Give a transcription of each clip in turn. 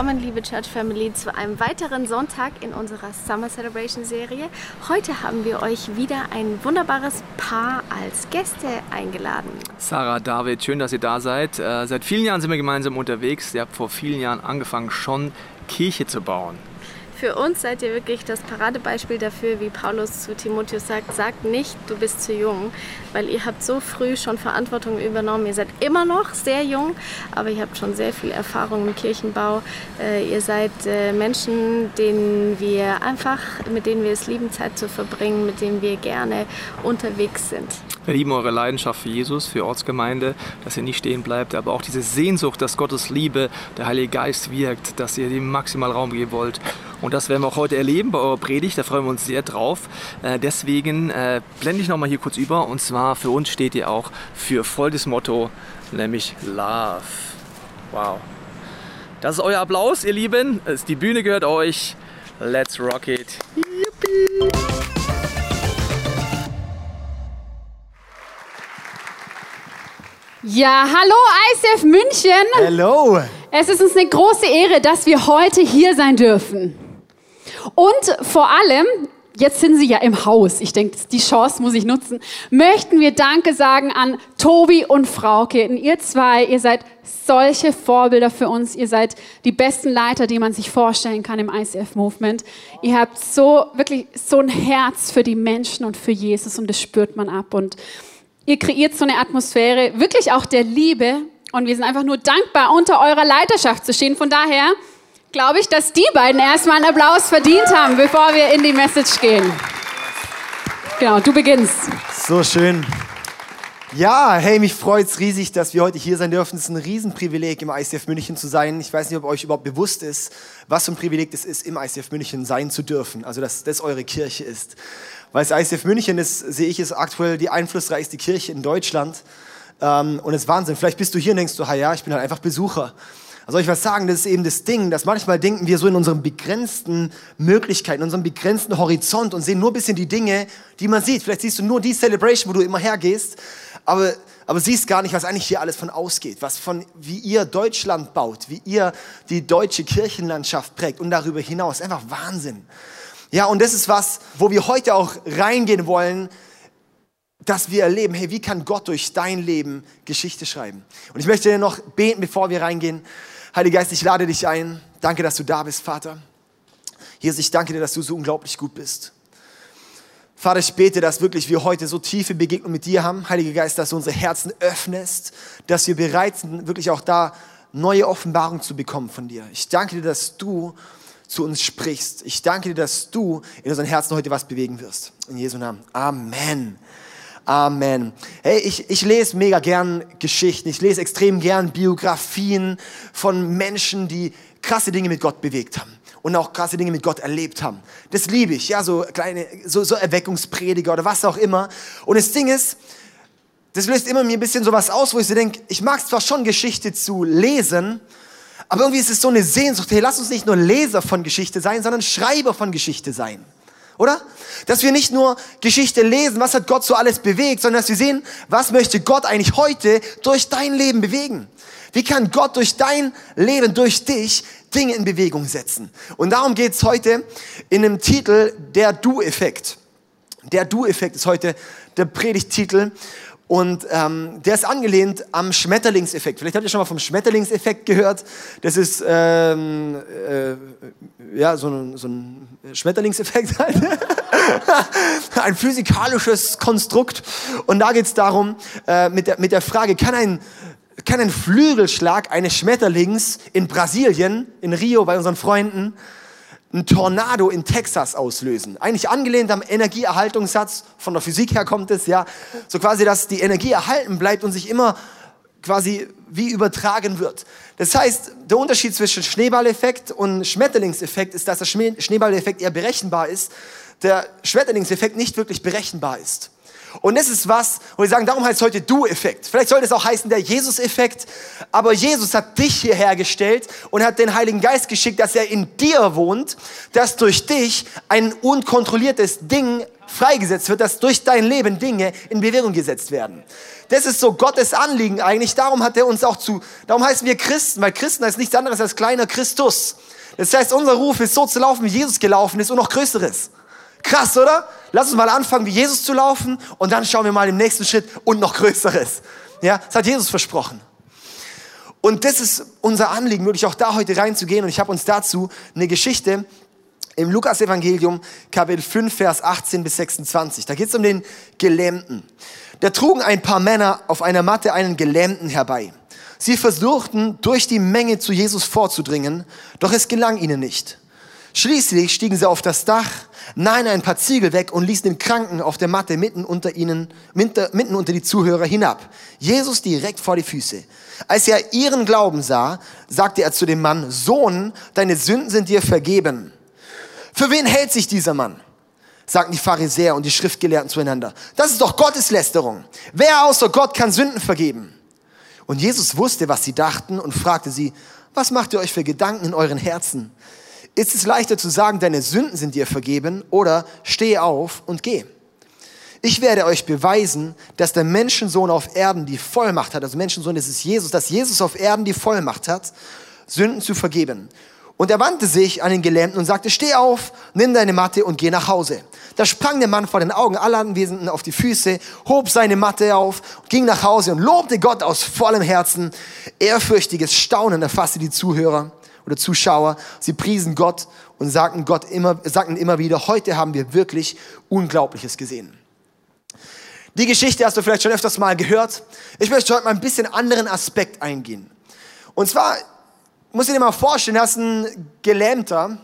Willkommen, liebe Church Family, zu einem weiteren Sonntag in unserer Summer Celebration Serie. Heute haben wir euch wieder ein wunderbares Paar als Gäste eingeladen. Sarah, David, schön, dass ihr da seid. Äh, seit vielen Jahren sind wir gemeinsam unterwegs. Ihr habt vor vielen Jahren angefangen, schon Kirche zu bauen. Für uns seid ihr wirklich das Paradebeispiel dafür, wie Paulus zu Timotheus sagt, sagt nicht, du bist zu jung, weil ihr habt so früh schon Verantwortung übernommen. Ihr seid immer noch sehr jung, aber ihr habt schon sehr viel Erfahrung im Kirchenbau. Äh, ihr seid äh, Menschen, denen wir einfach, mit denen wir es lieben, Zeit zu verbringen, mit denen wir gerne unterwegs sind. Wir lieben eure Leidenschaft für Jesus, für Ortsgemeinde, dass ihr nicht stehen bleibt, aber auch diese Sehnsucht, dass Gottes Liebe, der Heilige Geist wirkt, dass ihr dem maximal Raum geben wollt. Und das werden wir auch heute erleben bei eurer Predigt, da freuen wir uns sehr drauf. Äh, deswegen äh, blende ich nochmal hier kurz über und zwar für uns steht ihr auch für folgendes Motto, nämlich Love. Wow. Das ist euer Applaus, ihr Lieben. Die Bühne gehört euch. Let's rock it. Yippie. Ja, hallo ICF München. Hello. Es ist uns eine große Ehre, dass wir heute hier sein dürfen. Und vor allem, jetzt sind Sie ja im Haus, ich denke, die Chance muss ich nutzen, möchten wir Danke sagen an Tobi und Frauke. Und ihr zwei, ihr seid solche Vorbilder für uns. Ihr seid die besten Leiter, die man sich vorstellen kann im ICF Movement. Ihr habt so, wirklich so ein Herz für die Menschen und für Jesus und das spürt man ab. Und Ihr kreiert so eine Atmosphäre, wirklich auch der Liebe. Und wir sind einfach nur dankbar, unter eurer Leiterschaft zu stehen. Von daher glaube ich, dass die beiden erstmal einen Applaus verdient haben, bevor wir in die Message gehen. Genau, du beginnst. So schön. Ja, hey, mich freut es riesig, dass wir heute hier sein dürfen. Es ist ein Riesenprivileg, im ICF München zu sein. Ich weiß nicht, ob euch überhaupt bewusst ist, was für ein Privileg es ist, im ICF München sein zu dürfen. Also, dass das eure Kirche ist. Weil das ICF München ist, sehe ich, ist aktuell die einflussreichste Kirche in Deutschland. Ähm, und es ist Wahnsinn. Vielleicht bist du hier und denkst du, ja, ich bin halt einfach Besucher. Also soll ich was sagen, das ist eben das Ding, dass manchmal denken wir so in unseren begrenzten Möglichkeiten, in unserem begrenzten Horizont und sehen nur ein bisschen die Dinge, die man sieht. Vielleicht siehst du nur die Celebration, wo du immer hergehst, aber, aber siehst gar nicht, was eigentlich hier alles von ausgeht, was von, wie ihr Deutschland baut, wie ihr die deutsche Kirchenlandschaft prägt und darüber hinaus. Einfach Wahnsinn. Ja, und das ist was, wo wir heute auch reingehen wollen, dass wir erleben, hey, wie kann Gott durch dein Leben Geschichte schreiben? Und ich möchte noch beten, bevor wir reingehen. Heiliger Geist, ich lade dich ein. Danke, dass du da bist, Vater. Jesus, ich danke dir, dass du so unglaublich gut bist. Vater, ich bete, dass wirklich wir heute so tiefe Begegnungen mit dir haben. Heiliger Geist, dass du unsere Herzen öffnest, dass wir bereit sind, wirklich auch da neue Offenbarungen zu bekommen von dir. Ich danke dir, dass du zu uns sprichst. Ich danke dir, dass du in unseren Herzen heute was bewegen wirst. In Jesu Namen. Amen. Amen. Hey, ich, ich lese mega gern Geschichten. Ich lese extrem gern Biografien von Menschen, die krasse Dinge mit Gott bewegt haben und auch krasse Dinge mit Gott erlebt haben. Das liebe ich, ja, so kleine, so, so Erweckungsprediger oder was auch immer. Und das Ding ist, das löst immer mir ein bisschen sowas aus, wo ich so denke, ich mag zwar schon Geschichte zu lesen, aber irgendwie ist es so eine Sehnsucht, hey, lass uns nicht nur Leser von Geschichte sein, sondern Schreiber von Geschichte sein. Oder? Dass wir nicht nur Geschichte lesen, was hat Gott so alles bewegt, sondern dass wir sehen, was möchte Gott eigentlich heute durch dein Leben bewegen. Wie kann Gott durch dein Leben, durch dich Dinge in Bewegung setzen? Und darum geht's heute in dem Titel Der Du-Effekt. Der Du-Effekt ist heute der Predigttitel. Und ähm, der ist angelehnt am Schmetterlingseffekt. Vielleicht habt ihr schon mal vom Schmetterlingseffekt gehört. Das ist ähm, äh, ja, so, ein, so ein Schmetterlingseffekt. Halt. ein physikalisches Konstrukt. Und da geht es darum, äh, mit, der, mit der Frage, kann ein, kann ein Flügelschlag eines Schmetterlings in Brasilien, in Rio bei unseren Freunden, ein Tornado in Texas auslösen. Eigentlich angelehnt am Energieerhaltungssatz, von der Physik her kommt es, ja. So quasi, dass die Energie erhalten bleibt und sich immer quasi wie übertragen wird. Das heißt, der Unterschied zwischen Schneeballeffekt und Schmetterlingseffekt ist, dass der Schneeballeffekt eher berechenbar ist, der Schmetterlingseffekt nicht wirklich berechenbar ist. Und das ist was, wo wir sagen, darum heißt es heute Du-Effekt. Vielleicht sollte es auch heißen der Jesus-Effekt. Aber Jesus hat dich hierher gestellt und hat den Heiligen Geist geschickt, dass er in dir wohnt, dass durch dich ein unkontrolliertes Ding freigesetzt wird, dass durch dein Leben Dinge in Bewegung gesetzt werden. Das ist so Gottes Anliegen eigentlich. Darum hat er uns auch zu, darum heißen wir Christen, weil Christen heißt nichts anderes als kleiner Christus. Das heißt, unser Ruf ist so zu laufen, wie Jesus gelaufen ist und noch Größeres. Krass, oder? Lass uns mal anfangen, wie Jesus zu laufen und dann schauen wir mal im nächsten Schritt und noch Größeres. Ja, das hat Jesus versprochen. Und das ist unser Anliegen, wirklich auch da heute reinzugehen. Und ich habe uns dazu eine Geschichte im Lukas-Evangelium, Kapitel 5, Vers 18 bis 26. Da geht es um den Gelähmten. Da trugen ein paar Männer auf einer Matte einen Gelähmten herbei. Sie versuchten, durch die Menge zu Jesus vorzudringen, doch es gelang ihnen nicht. Schließlich stiegen sie auf das Dach, nahmen ein paar Ziegel weg und ließen den Kranken auf der Matte mitten unter ihnen, mitten unter die Zuhörer hinab. Jesus direkt vor die Füße. Als er ihren Glauben sah, sagte er zu dem Mann, Sohn, deine Sünden sind dir vergeben. Für wen hält sich dieser Mann? sagten die Pharisäer und die Schriftgelehrten zueinander. Das ist doch Gotteslästerung. Wer außer Gott kann Sünden vergeben? Und Jesus wusste, was sie dachten und fragte sie, was macht ihr euch für Gedanken in euren Herzen? Ist es leichter zu sagen, deine Sünden sind dir vergeben oder steh auf und geh? Ich werde euch beweisen, dass der Menschensohn auf Erden die Vollmacht hat, also Menschensohn, das ist Jesus, dass Jesus auf Erden die Vollmacht hat, Sünden zu vergeben. Und er wandte sich an den Gelähmten und sagte, steh auf, nimm deine Matte und geh nach Hause. Da sprang der Mann vor den Augen aller Anwesenden auf die Füße, hob seine Matte auf, ging nach Hause und lobte Gott aus vollem Herzen. Ehrfürchtiges Staunen erfasste die Zuhörer oder Zuschauer. Sie priesen Gott und sagten Gott immer, sagten immer wieder, heute haben wir wirklich Unglaubliches gesehen. Die Geschichte hast du vielleicht schon öfters mal gehört. Ich möchte heute mal ein bisschen anderen Aspekt eingehen. Und zwar muss ich dir mal vorstellen, da ist ein Gelähmter,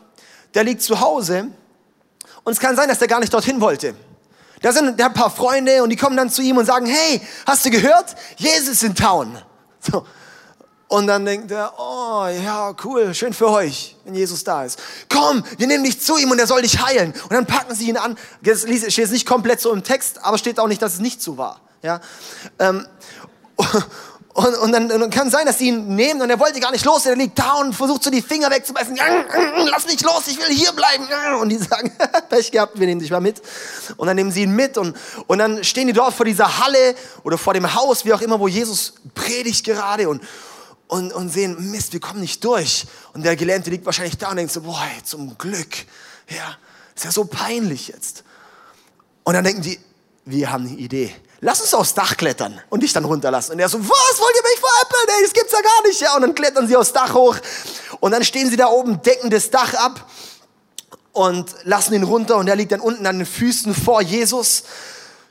der liegt zu Hause und es kann sein, dass der gar nicht dorthin wollte. Da sind der ein paar Freunde und die kommen dann zu ihm und sagen, hey, hast du gehört? Jesus in Town. So. Und dann denkt er, oh ja, cool, schön für euch, wenn Jesus da ist. Komm, wir nehmen dich zu ihm und er soll dich heilen. Und dann packen sie ihn an. Das steht jetzt nicht komplett so im Text, aber steht auch nicht, dass es nicht so war. Ja? Ähm, und, und, dann, und kann sein, dass sie ihn nehmen und er wollte gar nicht los. Er liegt da und versucht so die Finger wegzubeißen. Lass mich los, ich will hier bleiben. Und die sagen, Pech gehabt, wir nehmen dich mal mit. Und dann nehmen sie ihn mit und, und dann stehen die dort vor dieser Halle oder vor dem Haus, wie auch immer, wo Jesus predigt gerade und, und, und sehen, Mist, wir kommen nicht durch. Und der Gelähmte liegt wahrscheinlich da und denkt so, boah, zum Glück. Ja, ist ja so peinlich jetzt. Und dann denken die, wir haben eine Idee lass uns aufs Dach klettern und dich dann runterlassen. Und er so, was, wollt ihr mich veräppeln? Ey, das gibt's ja gar nicht. Ja, und dann klettern sie aufs Dach hoch und dann stehen sie da oben, decken das Dach ab und lassen ihn runter und er liegt dann unten an den Füßen vor Jesus.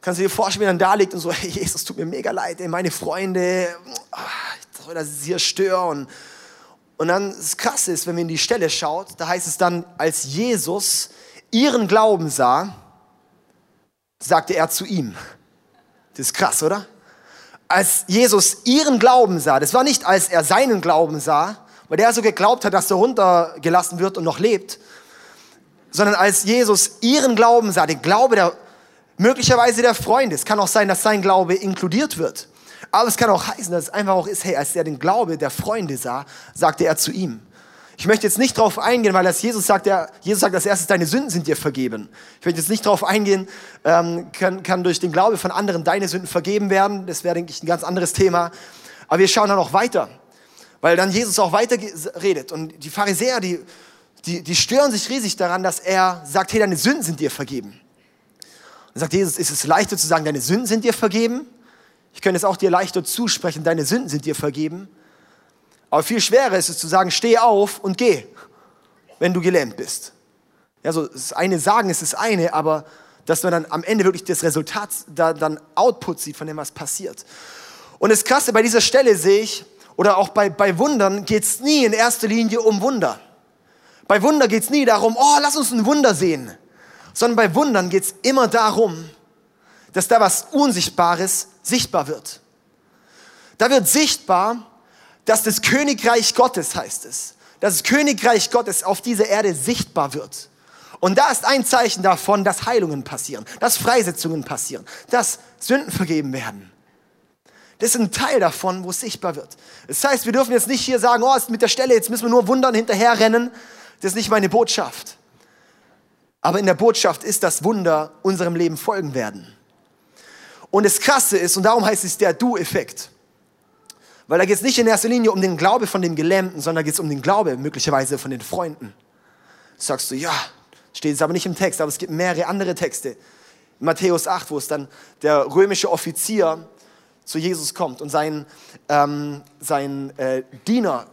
Kannst du dir vorstellen, wie er dann da liegt und so, hey, Jesus, tut mir mega leid, ey, meine Freunde, soll das hier stören. Und dann das Krasse ist, wenn man in die Stelle schaut, da heißt es dann, als Jesus ihren Glauben sah, sagte er zu ihm, das ist krass, oder? Als Jesus ihren Glauben sah, das war nicht, als er seinen Glauben sah, weil der so geglaubt hat, dass er runtergelassen wird und noch lebt, sondern als Jesus ihren Glauben sah, den Glaube der, möglicherweise der Freunde. Es kann auch sein, dass sein Glaube inkludiert wird. Aber es kann auch heißen, dass es einfach auch ist, hey, als er den Glaube der Freunde sah, sagte er zu ihm, ich möchte jetzt nicht darauf eingehen, weil das Jesus sagt, ja, Jesus sagt als erstes, deine Sünden sind dir vergeben. Ich möchte jetzt nicht darauf eingehen, ähm, kann, kann durch den Glaube von anderen deine Sünden vergeben werden. Das wäre, denke ich, ein ganz anderes Thema. Aber wir schauen dann auch weiter, weil dann Jesus auch weiter redet. Und die Pharisäer, die, die, die stören sich riesig daran, dass er sagt, hey, deine Sünden sind dir vergeben. Dann sagt Jesus, ist es leichter zu sagen, deine Sünden sind dir vergeben? Ich könnte es auch dir leichter zusprechen, deine Sünden sind dir vergeben. Aber viel schwerer ist es zu sagen, steh auf und geh, wenn du gelähmt bist. Ja, so das eine sagen ist das eine, aber dass man dann am Ende wirklich das Resultat, da, dann Output sieht von dem, was passiert. Und das Krasse bei dieser Stelle sehe ich, oder auch bei, bei Wundern geht es nie in erster Linie um Wunder. Bei Wunder geht es nie darum, oh, lass uns ein Wunder sehen. Sondern bei Wundern geht es immer darum, dass da was Unsichtbares sichtbar wird Da wird sichtbar, dass das Königreich Gottes heißt es, dass das Königreich Gottes auf dieser Erde sichtbar wird. Und da ist ein Zeichen davon, dass Heilungen passieren, dass Freisetzungen passieren, dass Sünden vergeben werden. Das ist ein Teil davon, wo es sichtbar wird. Das heißt, wir dürfen jetzt nicht hier sagen, oh, ist mit der Stelle, jetzt müssen wir nur wundern, hinterherrennen. Das ist nicht meine Botschaft. Aber in der Botschaft ist, dass Wunder unserem Leben folgen werden. Und das Krasse ist, und darum heißt es der Du-Effekt. Weil da geht es nicht in erster Linie um den Glaube von dem Gelähmten, sondern da geht es um den Glaube möglicherweise von den Freunden. Sagst du, ja, steht es aber nicht im Text, aber es gibt mehrere andere Texte. Matthäus 8, wo es dann der römische Offizier zu Jesus kommt und sein, ähm, sein äh, Diener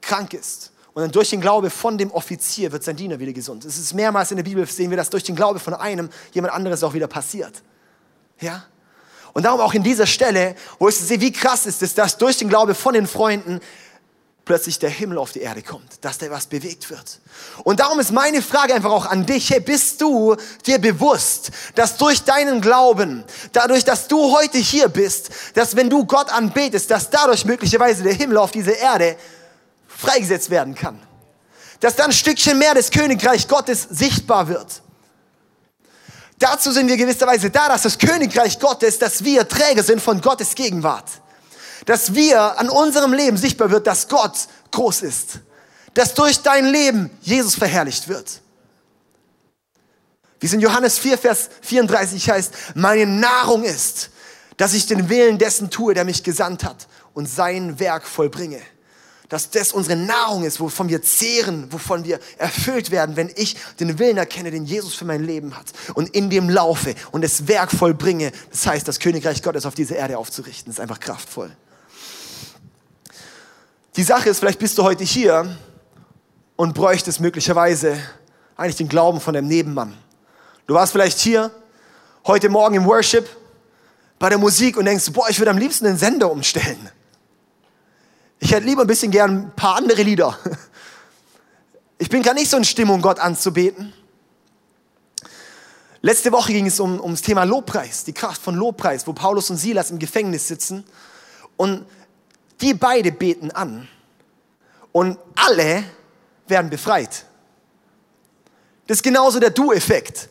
krank ist. Und dann durch den Glaube von dem Offizier wird sein Diener wieder gesund. Es ist mehrmals in der Bibel, sehen wir, dass durch den Glaube von einem jemand anderes auch wieder passiert. Ja? Und darum auch in dieser Stelle, wo ich sehe, wie krass ist es, dass durch den Glaube von den Freunden plötzlich der Himmel auf die Erde kommt, dass da was bewegt wird. Und darum ist meine Frage einfach auch an dich, hey, bist du dir bewusst, dass durch deinen Glauben, dadurch, dass du heute hier bist, dass wenn du Gott anbetest, dass dadurch möglicherweise der Himmel auf diese Erde freigesetzt werden kann. Dass dann ein Stückchen mehr des Königreich Gottes sichtbar wird. Dazu sind wir gewisserweise da, dass das Königreich Gottes, dass wir Träger sind von Gottes Gegenwart. Dass wir an unserem Leben sichtbar wird, dass Gott groß ist. Dass durch dein Leben Jesus verherrlicht wird. Wie es in Johannes 4, Vers 34 heißt, meine Nahrung ist, dass ich den Willen dessen tue, der mich gesandt hat und sein Werk vollbringe dass das unsere Nahrung ist, wovon wir zehren, wovon wir erfüllt werden, wenn ich den Willen erkenne, den Jesus für mein Leben hat und in dem laufe und das Werk vollbringe. Das heißt, das Königreich Gottes auf diese Erde aufzurichten, ist einfach kraftvoll. Die Sache ist, vielleicht bist du heute hier und bräuchtest möglicherweise eigentlich den Glauben von deinem Nebenmann. Du warst vielleicht hier heute Morgen im Worship bei der Musik und denkst, boah, ich würde am liebsten den Sender umstellen. Ich hätte lieber ein bisschen gern ein paar andere Lieder. Ich bin gar nicht so in Stimmung, Gott anzubeten. Letzte Woche ging es um, ums Thema Lobpreis, die Kraft von Lobpreis, wo Paulus und Silas im Gefängnis sitzen und die beide beten an und alle werden befreit. Das ist genauso der Du-Effekt,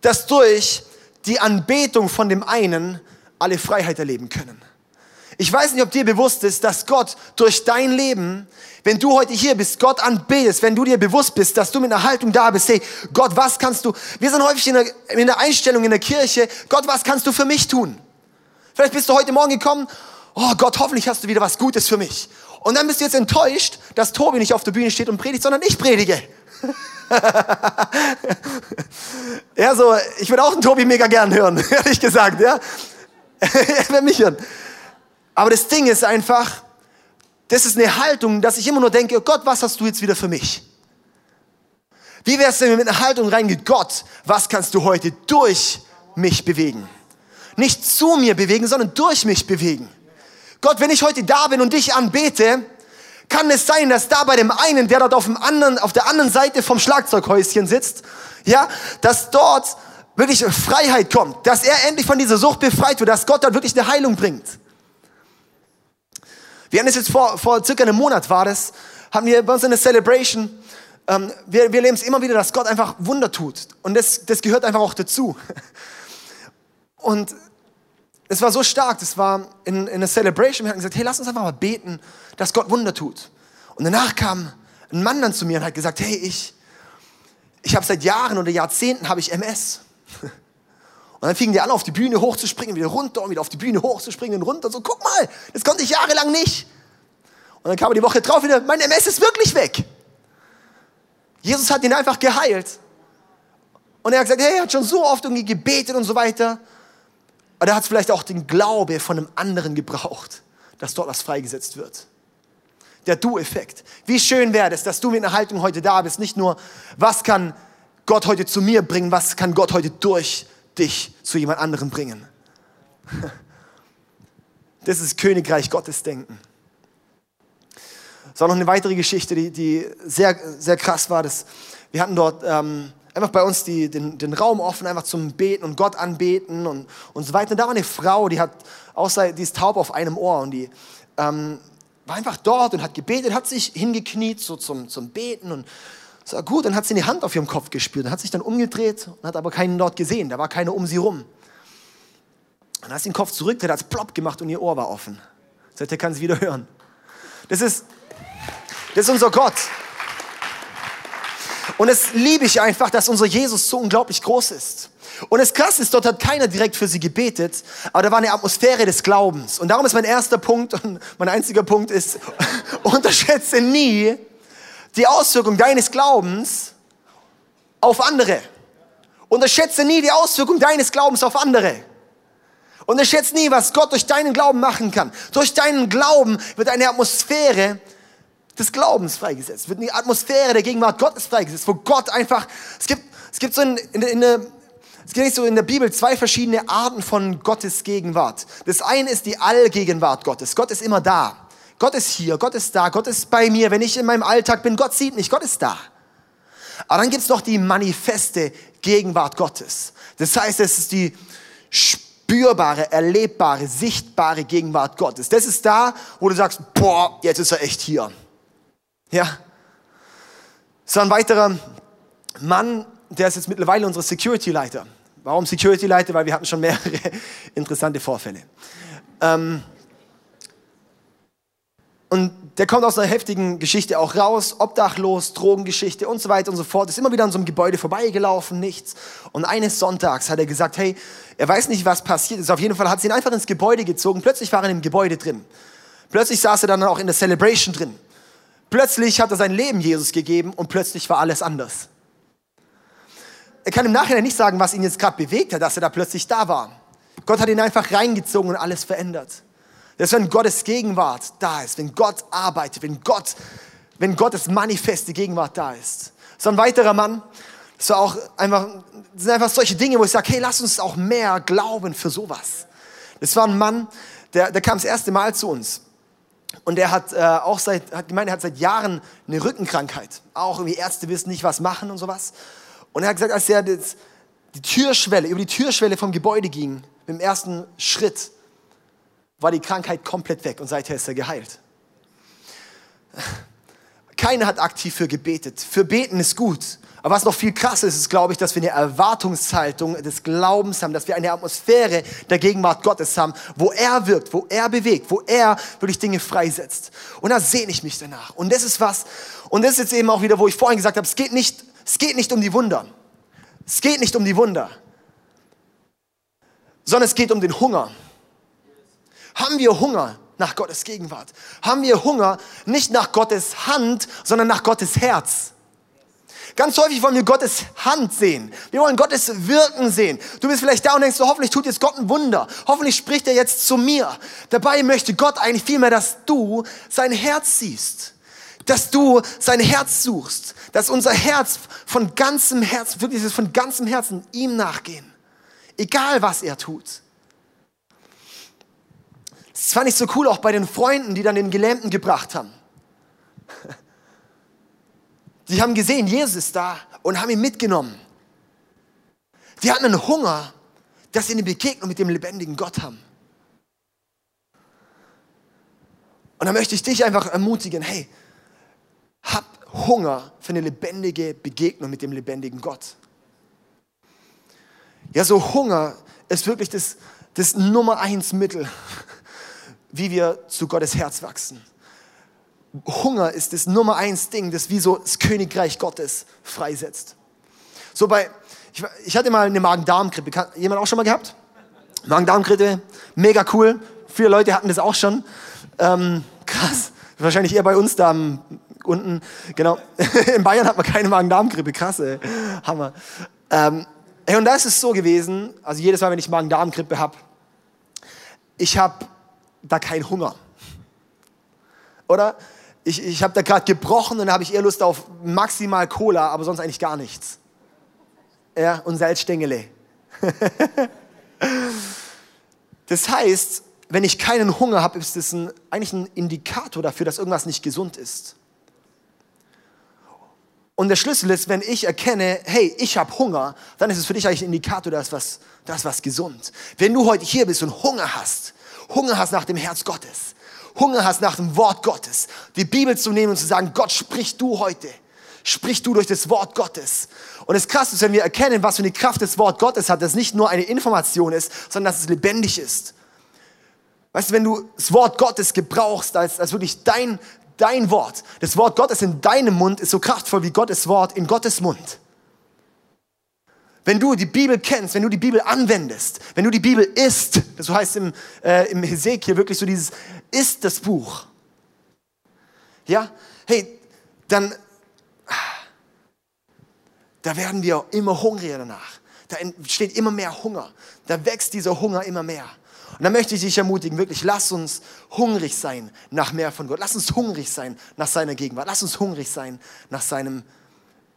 dass durch die Anbetung von dem einen alle Freiheit erleben können. Ich weiß nicht, ob dir bewusst ist, dass Gott durch dein Leben, wenn du heute hier bist, Gott anbetest, wenn du dir bewusst bist, dass du mit einer Haltung da bist, hey, Gott, was kannst du, wir sind häufig in der, in der Einstellung in der Kirche, Gott, was kannst du für mich tun? Vielleicht bist du heute Morgen gekommen, oh Gott, hoffentlich hast du wieder was Gutes für mich. Und dann bist du jetzt enttäuscht, dass Tobi nicht auf der Bühne steht und predigt, sondern ich predige. ja, so, ich würde auch einen Tobi mega gern hören, ehrlich gesagt, ja. er will mich hören. Aber das Ding ist einfach, das ist eine Haltung, dass ich immer nur denke, oh Gott, was hast du jetzt wieder für mich? Wie wär's denn, wenn mit einer Haltung reingeht, Gott, was kannst du heute durch mich bewegen? Nicht zu mir bewegen, sondern durch mich bewegen. Gott, wenn ich heute da bin und dich anbete, kann es sein, dass da bei dem einen, der dort auf, dem anderen, auf der anderen Seite vom Schlagzeughäuschen sitzt, ja, dass dort wirklich Freiheit kommt, dass er endlich von dieser Sucht befreit wird, dass Gott dort wirklich eine Heilung bringt. Wir hatten es jetzt vor, vor circa einem Monat war das, haben wir bei uns eine Celebration. Ähm, wir, wir leben es immer wieder, dass Gott einfach Wunder tut. Und das, das gehört einfach auch dazu. Und es war so stark, das war in, in einer Celebration. Wir hatten gesagt, hey, lass uns einfach mal beten, dass Gott Wunder tut. Und danach kam ein Mann dann zu mir und hat gesagt, hey, ich, ich habe seit Jahren oder Jahrzehnten habe ich MS. Und dann fingen die an, auf die Bühne hochzuspringen, wieder runter und wieder auf die Bühne hochzuspringen und runter. So, guck mal, das konnte ich jahrelang nicht. Und dann kam die Woche drauf wieder, mein MS ist wirklich weg. Jesus hat ihn einfach geheilt. Und er hat gesagt, hey, er hat schon so oft irgendwie gebetet und so weiter. Aber er hat vielleicht auch den Glaube von einem anderen gebraucht, dass dort was freigesetzt wird. Der Du-Effekt. Wie schön wäre es, dass du mit einer Haltung heute da bist. Nicht nur, was kann Gott heute zu mir bringen, was kann Gott heute durch dich zu jemand anderem bringen. Das ist Königreich Gottes Denken. Es war noch eine weitere Geschichte, die, die sehr, sehr krass war. Das, wir hatten dort ähm, einfach bei uns die, den, den Raum offen, einfach zum Beten und Gott anbeten und, und so weiter. Und da war eine Frau, die hat außer, die ist taub auf einem Ohr und die ähm, war einfach dort und hat gebetet, hat sich hingekniet so zum, zum Beten und so gut, dann hat sie eine Hand auf ihrem Kopf gespürt und hat sich dann umgedreht und hat aber keinen dort gesehen, da war keiner um sie rum. Dann hat sie den Kopf zurück, hat es plopp gemacht und ihr Ohr war offen. Seitdem kann sie wieder hören. Das ist, das ist unser Gott. Und es liebe ich einfach, dass unser Jesus so unglaublich groß ist. Und das Krasse ist, dort hat keiner direkt für sie gebetet, aber da war eine Atmosphäre des Glaubens. Und darum ist mein erster Punkt und mein einziger Punkt ist, unterschätze nie die Auswirkung deines Glaubens auf andere. Unterschätze nie die Auswirkung deines Glaubens auf andere. Unterschätze nie, was Gott durch deinen Glauben machen kann. Durch deinen Glauben wird eine Atmosphäre des Glaubens freigesetzt, wird eine Atmosphäre der Gegenwart Gottes freigesetzt, wo Gott einfach, es gibt, es gibt so in, in, in, es gibt so in der Bibel zwei verschiedene Arten von Gottes Gegenwart. Das eine ist die Allgegenwart Gottes. Gott ist immer da. Gott ist hier, Gott ist da, Gott ist bei mir. Wenn ich in meinem Alltag bin, Gott sieht mich, Gott ist da. Aber dann gibt es noch die manifeste Gegenwart Gottes. Das heißt, es ist die spürbare, erlebbare, sichtbare Gegenwart Gottes. Das ist da, wo du sagst, boah, jetzt ist er echt hier. Ja. So ein weiterer Mann, der ist jetzt mittlerweile unser Security-Leiter. Warum Security-Leiter? Weil wir hatten schon mehrere interessante Vorfälle. Ähm, und der kommt aus einer heftigen Geschichte auch raus, obdachlos, Drogengeschichte und so weiter und so fort. Ist immer wieder an so einem Gebäude vorbeigelaufen, nichts. Und eines Sonntags hat er gesagt, hey, er weiß nicht, was passiert ist. Auf jeden Fall hat sie ihn einfach ins Gebäude gezogen. Plötzlich war er im Gebäude drin. Plötzlich saß er dann auch in der Celebration drin. Plötzlich hat er sein Leben Jesus gegeben und plötzlich war alles anders. Er kann im Nachhinein nicht sagen, was ihn jetzt gerade bewegt hat, dass er da plötzlich da war. Gott hat ihn einfach reingezogen und alles verändert. Das ist, wenn Gottes Gegenwart da ist, wenn Gott arbeitet, wenn Gott, wenn Gottes manifeste Gegenwart da ist. So ein weiterer Mann, das auch einfach, das sind einfach solche Dinge, wo ich sage, hey, lass uns auch mehr glauben für sowas. Das war ein Mann, der, der kam das erste Mal zu uns. Und der hat äh, auch seit, hat gemeint, er hat seit Jahren eine Rückenkrankheit. Auch irgendwie Ärzte wissen nicht, was machen und sowas. Und er hat gesagt, als er das, die Türschwelle, über die Türschwelle vom Gebäude ging, im ersten Schritt, war die Krankheit komplett weg und seither ist er geheilt. Keiner hat aktiv für gebetet. Für beten ist gut. Aber was noch viel krasser ist, ist, glaube ich, dass wir eine Erwartungshaltung des Glaubens haben, dass wir eine Atmosphäre der Gegenwart Gottes haben, wo er wirkt, wo er bewegt, wo er wirklich Dinge freisetzt. Und da sehne ich mich danach. Und das ist was, und das ist jetzt eben auch wieder, wo ich vorhin gesagt habe, es geht nicht es geht nicht um die Wunder. Es geht nicht um die Wunder, sondern es geht um den Hunger. Haben wir Hunger nach Gottes Gegenwart? Haben wir Hunger nicht nach Gottes Hand, sondern nach Gottes Herz? Ganz häufig wollen wir Gottes Hand sehen. Wir wollen Gottes Wirken sehen. Du bist vielleicht da und denkst, so, hoffentlich tut jetzt Gott ein Wunder. Hoffentlich spricht er jetzt zu mir. Dabei möchte Gott eigentlich vielmehr, dass du sein Herz siehst. Dass du sein Herz suchst dass unser Herz von ganzem Herzen, wirklich von ganzem Herzen ihm nachgehen. Egal was er tut. Das fand ich so cool auch bei den Freunden, die dann den Gelähmten gebracht haben. Die haben gesehen, Jesus ist da und haben ihn mitgenommen. Die hatten einen Hunger, dass sie eine Begegnung mit dem lebendigen Gott haben. Und da möchte ich dich einfach ermutigen, hey, hab Hunger für eine lebendige Begegnung mit dem lebendigen Gott. Ja, so Hunger ist wirklich das, das Nummer eins Mittel, wie wir zu Gottes Herz wachsen. Hunger ist das Nummer eins Ding, das wie so das Königreich Gottes freisetzt. So bei, ich, ich hatte mal eine Magen-Darm-Grippe. Jemand auch schon mal gehabt? Magen-Darm-Grippe, mega cool. Viele Leute hatten das auch schon. Ähm, krass. Wahrscheinlich eher bei uns da unten, genau. In Bayern hat man keine Magen-Darm-Grippe, krass, ey. Hammer. Ähm, hey, und da ist es so gewesen, also jedes Mal, wenn ich Magen-Darm-Grippe habe, ich habe da keinen Hunger. Oder? Ich, ich habe da gerade gebrochen und habe ich eher Lust auf maximal Cola, aber sonst eigentlich gar nichts. Ja, und Salzstängele. das heißt, wenn ich keinen Hunger habe, ist das ein, eigentlich ein Indikator dafür, dass irgendwas nicht gesund ist. Und der Schlüssel ist, wenn ich erkenne, hey, ich habe Hunger, dann ist es für dich eigentlich ein Indikator, dass was, das was gesund. Wenn du heute hier bist und Hunger hast, Hunger hast nach dem Herz Gottes, Hunger hast nach dem Wort Gottes, die Bibel zu nehmen und zu sagen, Gott, sprich du heute. Sprich du durch das Wort Gottes. Und es krass ist, wenn wir erkennen, was für eine Kraft das Wort Gottes hat, dass es nicht nur eine Information ist, sondern dass es lebendig ist. Weißt du, wenn du das Wort Gottes gebrauchst als, als wirklich dein, dein Wort, das Wort Gottes in deinem Mund ist so kraftvoll wie Gottes Wort in Gottes Mund. Wenn du die Bibel kennst, wenn du die Bibel anwendest, wenn du die Bibel isst, das heißt im, äh, im Hesekiel wirklich so dieses ist das Buch. Ja, hey, dann da werden wir immer hungriger danach. Da entsteht immer mehr Hunger. Da wächst dieser Hunger immer mehr. Und da möchte ich dich ermutigen, wirklich, lass uns hungrig sein nach mehr von Gott. Lass uns hungrig sein nach seiner Gegenwart. Lass uns hungrig sein nach seinem,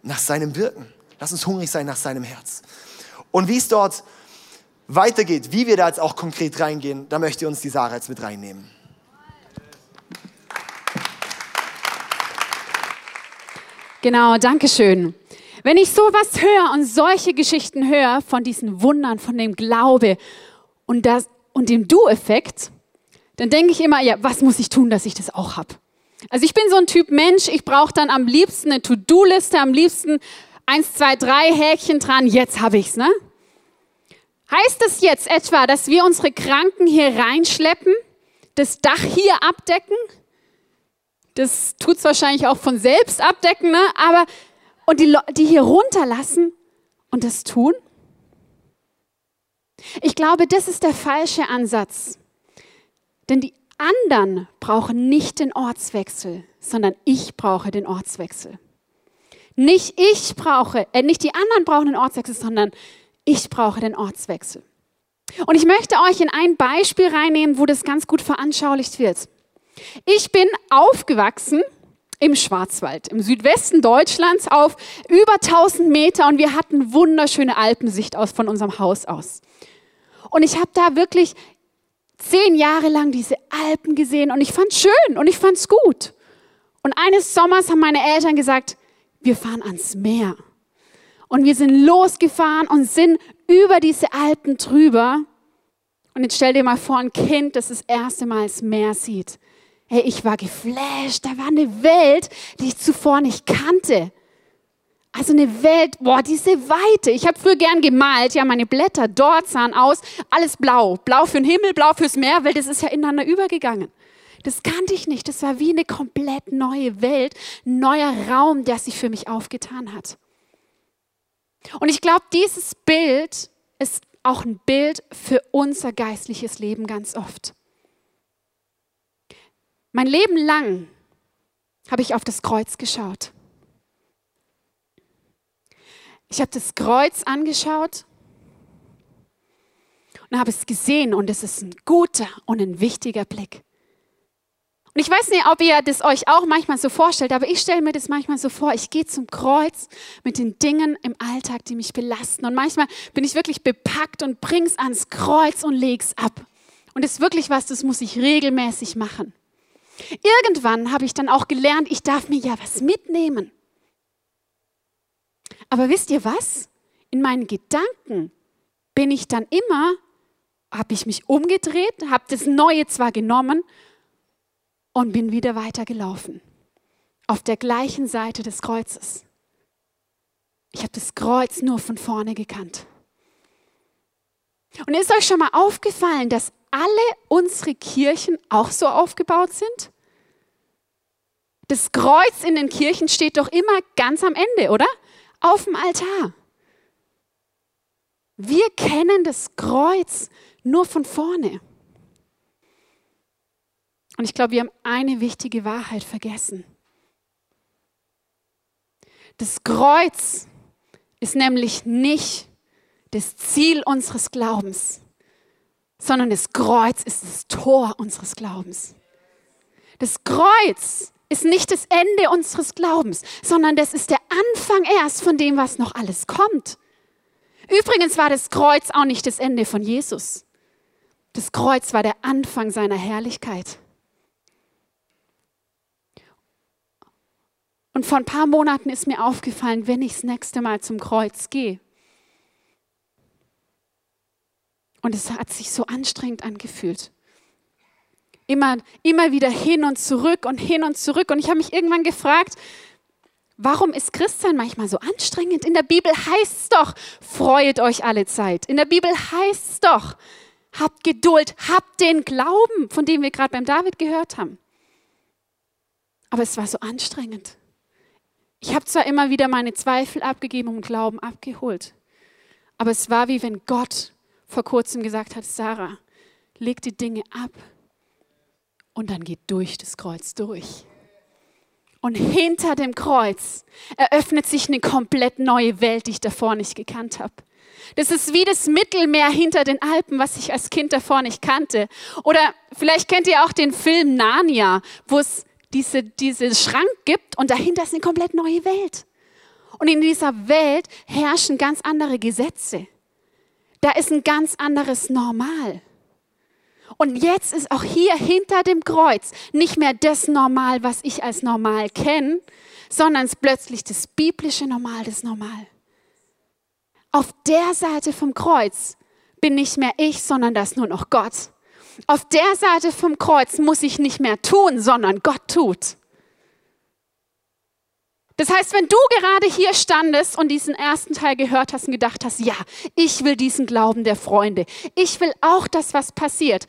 nach seinem Wirken. Lass uns hungrig sein nach seinem Herz. Und wie es dort weitergeht, wie wir da jetzt auch konkret reingehen, da möchte uns die Sarah jetzt mit reinnehmen. Genau, danke schön. Wenn ich sowas höre und solche Geschichten höre von diesen Wundern, von dem Glaube und, das, und dem Du-Effekt, dann denke ich immer, ja, was muss ich tun, dass ich das auch habe? Also ich bin so ein Typ Mensch, ich brauche dann am liebsten eine To-Do-Liste, am liebsten eins, zwei, drei Häkchen dran, jetzt habe ich's, ne? Heißt das jetzt etwa, dass wir unsere Kranken hier reinschleppen, das Dach hier abdecken? Das tut's wahrscheinlich auch von selbst abdecken, ne? Aber und die, die hier runterlassen und das tun? Ich glaube, das ist der falsche Ansatz. Denn die anderen brauchen nicht den Ortswechsel, sondern ich brauche den Ortswechsel. Nicht ich brauche, äh, nicht die anderen brauchen den Ortswechsel, sondern ich brauche den Ortswechsel. Und ich möchte euch in ein Beispiel reinnehmen, wo das ganz gut veranschaulicht wird. Ich bin aufgewachsen im Schwarzwald, im Südwesten Deutschlands auf über 1000 Meter und wir hatten wunderschöne Alpensicht aus von unserem Haus aus. Und ich habe da wirklich zehn Jahre lang diese Alpen gesehen und ich fand schön und ich fand's gut. Und eines Sommers haben meine Eltern gesagt, wir fahren ans Meer. Und wir sind losgefahren und sind über diese Alpen drüber. Und jetzt stell dir mal vor, ein Kind, das das erste Mal das Meer sieht. Hey, ich war geflasht. Da war eine Welt, die ich zuvor nicht kannte. Also eine Welt, boah, diese Weite. Ich habe früher gern gemalt, ja, meine Blätter dort sahen aus, alles blau. Blau für den Himmel, blau fürs Meer, weil das ist ja ineinander übergegangen. Das kannte ich nicht. Das war wie eine komplett neue Welt, ein neuer Raum, der sich für mich aufgetan hat. Und ich glaube, dieses Bild ist auch ein Bild für unser geistliches Leben ganz oft. Mein Leben lang habe ich auf das Kreuz geschaut. Ich habe das Kreuz angeschaut und habe es gesehen und es ist ein guter und ein wichtiger Blick. Und ich weiß nicht, ob ihr das euch auch manchmal so vorstellt, aber ich stelle mir das manchmal so vor. Ich gehe zum Kreuz mit den Dingen im Alltag, die mich belasten. Und manchmal bin ich wirklich bepackt und bring's ans Kreuz und leg's ab. Und das ist wirklich was, das muss ich regelmäßig machen. Irgendwann habe ich dann auch gelernt, ich darf mir ja was mitnehmen. Aber wisst ihr was? In meinen Gedanken bin ich dann immer, habe ich mich umgedreht, habe das Neue zwar genommen und bin wieder weitergelaufen. Auf der gleichen Seite des Kreuzes. Ich habe das Kreuz nur von vorne gekannt. Und ist euch schon mal aufgefallen, dass alle unsere Kirchen auch so aufgebaut sind? Das Kreuz in den Kirchen steht doch immer ganz am Ende, oder? Auf dem Altar. Wir kennen das Kreuz nur von vorne. Und ich glaube, wir haben eine wichtige Wahrheit vergessen. Das Kreuz ist nämlich nicht das Ziel unseres Glaubens sondern das Kreuz ist das Tor unseres Glaubens. Das Kreuz ist nicht das Ende unseres Glaubens, sondern das ist der Anfang erst von dem, was noch alles kommt. Übrigens war das Kreuz auch nicht das Ende von Jesus. Das Kreuz war der Anfang seiner Herrlichkeit. Und vor ein paar Monaten ist mir aufgefallen, wenn ich das nächste Mal zum Kreuz gehe. Und es hat sich so anstrengend angefühlt. Immer, immer wieder hin und zurück und hin und zurück. Und ich habe mich irgendwann gefragt, warum ist Christsein manchmal so anstrengend? In der Bibel heißt es doch, freut euch alle Zeit. In der Bibel heißt es doch, habt Geduld, habt den Glauben, von dem wir gerade beim David gehört haben. Aber es war so anstrengend. Ich habe zwar immer wieder meine Zweifel abgegeben und Glauben abgeholt, aber es war wie wenn Gott vor kurzem gesagt hat, Sarah, leg die Dinge ab und dann geht durch das Kreuz durch. Und hinter dem Kreuz eröffnet sich eine komplett neue Welt, die ich davor nicht gekannt habe. Das ist wie das Mittelmeer hinter den Alpen, was ich als Kind davor nicht kannte. Oder vielleicht kennt ihr auch den Film Narnia, wo es diese, diese Schrank gibt und dahinter ist eine komplett neue Welt. Und in dieser Welt herrschen ganz andere Gesetze. Da ist ein ganz anderes Normal. Und jetzt ist auch hier hinter dem Kreuz nicht mehr das Normal, was ich als normal kenne, sondern es ist plötzlich das biblische Normal, das Normal. Auf der Seite vom Kreuz bin nicht mehr ich, sondern das nur noch Gott. Auf der Seite vom Kreuz muss ich nicht mehr tun, sondern Gott tut. Das heißt, wenn du gerade hier standest und diesen ersten Teil gehört hast und gedacht hast, ja, ich will diesen Glauben der Freunde, ich will auch das, was passiert.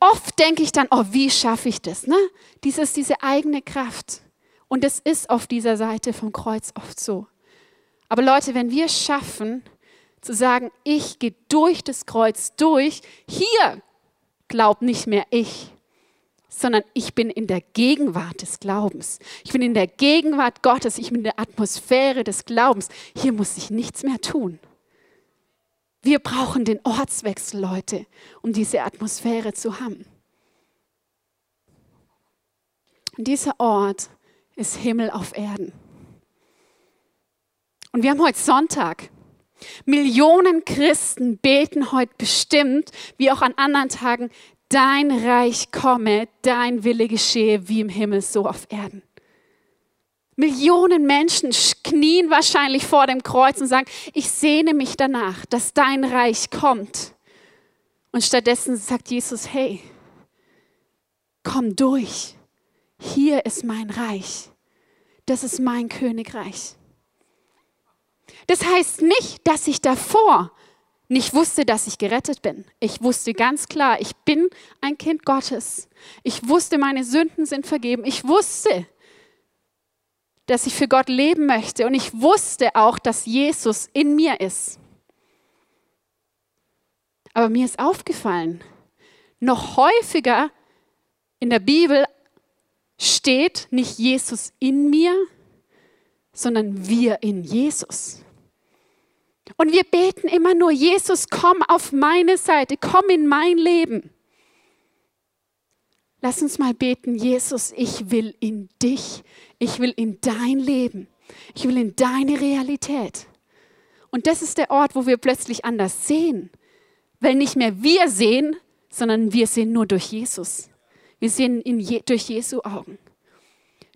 Oft denke ich dann, oh, wie schaffe ich das? Ne? Dieses, diese eigene Kraft. Und es ist auf dieser Seite vom Kreuz oft so. Aber Leute, wenn wir schaffen, zu sagen, ich gehe durch das Kreuz durch, hier glaubt nicht mehr ich, sondern ich bin in der Gegenwart des Glaubens. Ich bin in der Gegenwart Gottes, ich bin in der Atmosphäre des Glaubens. Hier muss ich nichts mehr tun. Wir brauchen den Ortswechsel, Leute, um diese Atmosphäre zu haben. Und dieser Ort ist Himmel auf Erden. Und wir haben heute Sonntag. Millionen Christen beten heute bestimmt, wie auch an anderen Tagen, dein Reich komme, dein Wille geschehe, wie im Himmel, so auf Erden. Millionen Menschen knien wahrscheinlich vor dem Kreuz und sagen, ich sehne mich danach, dass dein Reich kommt. Und stattdessen sagt Jesus, hey, komm durch. Hier ist mein Reich. Das ist mein Königreich. Das heißt nicht, dass ich davor nicht wusste, dass ich gerettet bin. Ich wusste ganz klar, ich bin ein Kind Gottes. Ich wusste, meine Sünden sind vergeben. Ich wusste, dass ich für Gott leben möchte. Und ich wusste auch, dass Jesus in mir ist. Aber mir ist aufgefallen, noch häufiger in der Bibel steht nicht Jesus in mir, sondern wir in Jesus. Und wir beten immer nur, Jesus, komm auf meine Seite, komm in mein Leben. Lass uns mal beten, Jesus, ich will in dich, ich will in dein Leben, ich will in deine Realität. Und das ist der Ort, wo wir plötzlich anders sehen, weil nicht mehr wir sehen, sondern wir sehen nur durch Jesus. Wir sehen Je durch Jesu Augen.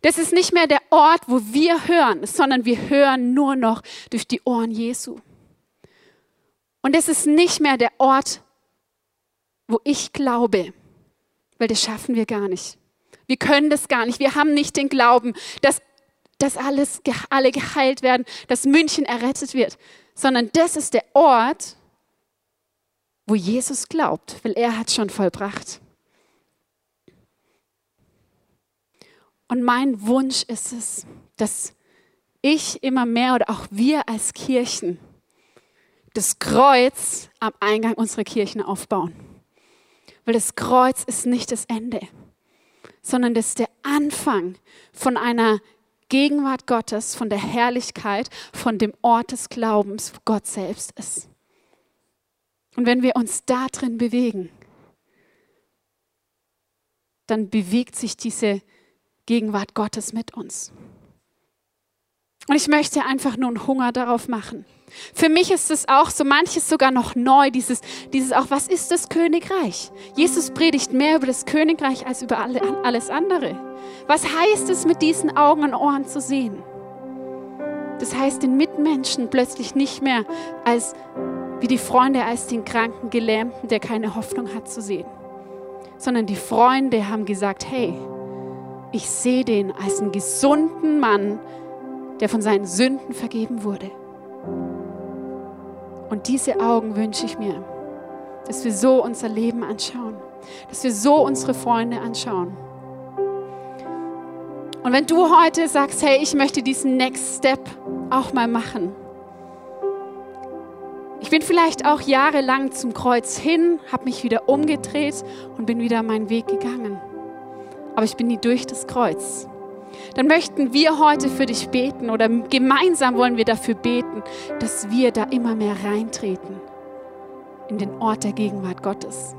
Das ist nicht mehr der Ort, wo wir hören, sondern wir hören nur noch durch die Ohren Jesu. Und es ist nicht mehr der Ort, wo ich glaube, weil das schaffen wir gar nicht. Wir können das gar nicht. Wir haben nicht den Glauben, dass, dass alles, alle geheilt werden, dass München errettet wird, sondern das ist der Ort, wo Jesus glaubt, weil er hat schon vollbracht. Und mein Wunsch ist es, dass ich immer mehr oder auch wir als Kirchen das Kreuz am Eingang unserer Kirchen aufbauen. Weil das Kreuz ist nicht das Ende, sondern das ist der Anfang von einer Gegenwart Gottes, von der Herrlichkeit, von dem Ort des Glaubens, wo Gott selbst ist. Und wenn wir uns da drin bewegen, dann bewegt sich diese Gegenwart Gottes mit uns. Und ich möchte einfach nur einen Hunger darauf machen. Für mich ist es auch so manches sogar noch neu, dieses, dieses auch, was ist das Königreich? Jesus predigt mehr über das Königreich als über alle, alles andere. Was heißt es, mit diesen Augen und Ohren zu sehen? Das heißt, den Mitmenschen plötzlich nicht mehr als wie die Freunde als den kranken Gelähmten, der keine Hoffnung hat zu sehen, sondern die Freunde haben gesagt, hey, ich sehe den als einen gesunden Mann, der von seinen Sünden vergeben wurde. Und diese Augen wünsche ich mir, dass wir so unser Leben anschauen, dass wir so unsere Freunde anschauen. Und wenn du heute sagst, hey, ich möchte diesen Next Step auch mal machen. Ich bin vielleicht auch jahrelang zum Kreuz hin, habe mich wieder umgedreht und bin wieder meinen Weg gegangen. Aber ich bin nie durch das Kreuz. Dann möchten wir heute für dich beten oder gemeinsam wollen wir dafür beten, dass wir da immer mehr reintreten in den Ort der Gegenwart Gottes.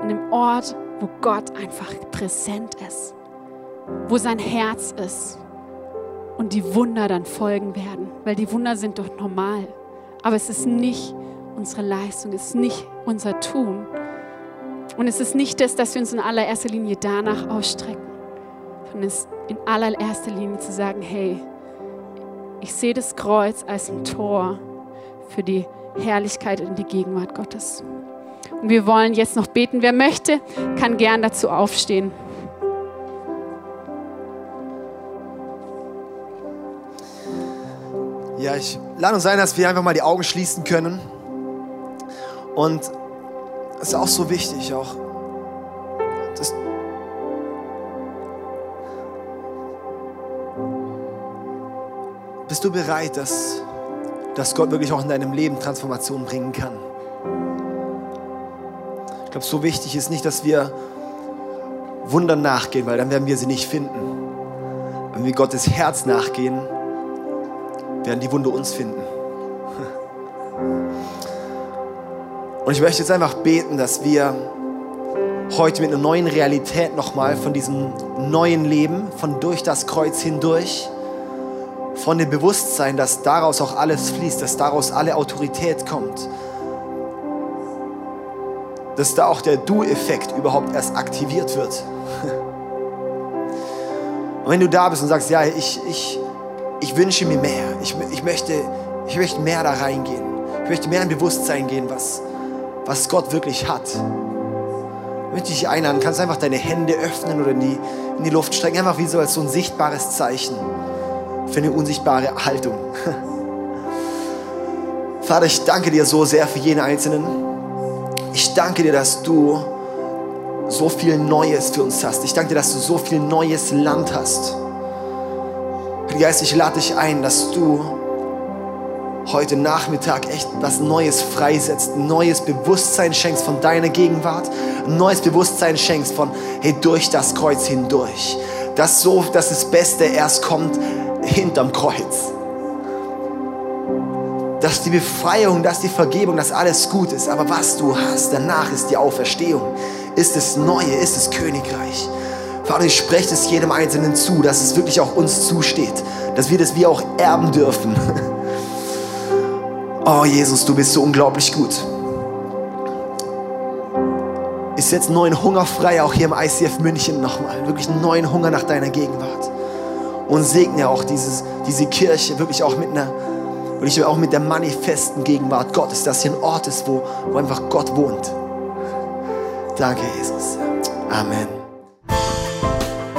In dem Ort, wo Gott einfach präsent ist wo sein Herz ist und die Wunder dann folgen werden, weil die Wunder sind doch normal. Aber es ist nicht unsere Leistung, es ist nicht unser Tun. Und es ist nicht das, dass wir uns in allererster Linie danach ausstrecken, sondern es ist in allererster Linie zu sagen, hey, ich sehe das Kreuz als ein Tor für die Herrlichkeit und die Gegenwart Gottes. Und wir wollen jetzt noch beten. Wer möchte, kann gern dazu aufstehen. Ja, ich lade uns ein, dass wir einfach mal die Augen schließen können. Und es ist auch so wichtig, auch, dass Bist du bereit, dass, dass Gott wirklich auch in deinem Leben Transformation bringen kann? Ich glaube, so wichtig ist nicht, dass wir Wundern nachgehen, weil dann werden wir sie nicht finden. Wenn wir Gottes Herz nachgehen, werden die Wunde uns finden. Und ich möchte jetzt einfach beten, dass wir heute mit einer neuen Realität nochmal von diesem neuen Leben, von durch das Kreuz hindurch, von dem Bewusstsein, dass daraus auch alles fließt, dass daraus alle Autorität kommt, dass da auch der Du-Effekt überhaupt erst aktiviert wird. Und wenn du da bist und sagst, ja, ich, ich, ich wünsche mir mehr. Ich, ich, möchte, ich möchte mehr da reingehen. Ich möchte mehr in Bewusstsein gehen, was, was Gott wirklich hat. Ich möchte dich einladen, kannst einfach deine Hände öffnen oder in die, in die Luft strecken, einfach wie so als so ein sichtbares Zeichen für eine unsichtbare Haltung. Vater, ich danke dir so sehr für jeden Einzelnen. Ich danke dir, dass du so viel Neues für uns hast. Ich danke dir, dass du so viel neues Land hast. Heiliger Geist, ich lade dich ein, dass du heute Nachmittag echt was Neues freisetzt, neues Bewusstsein schenkst von deiner Gegenwart, neues Bewusstsein schenkst von, hey, durch das Kreuz hindurch. Dass so, dass das Beste erst kommt hinterm Kreuz. Dass die Befreiung, dass die Vergebung, dass alles gut ist. Aber was du hast, danach ist die Auferstehung, ist das Neue, ist das Königreich. Vater, ich spreche es jedem Einzelnen zu, dass es wirklich auch uns zusteht, dass wir das wir auch erben dürfen. Oh Jesus, du bist so unglaublich gut. Ich setze neuen Hunger frei, auch hier im ICF München nochmal. Wirklich neuen Hunger nach deiner Gegenwart. Und segne auch dieses, diese Kirche wirklich auch mit einer, wirklich auch mit der manifesten Gegenwart Gottes, dass hier ein Ort ist, wo, wo einfach Gott wohnt. Danke, Jesus. Amen.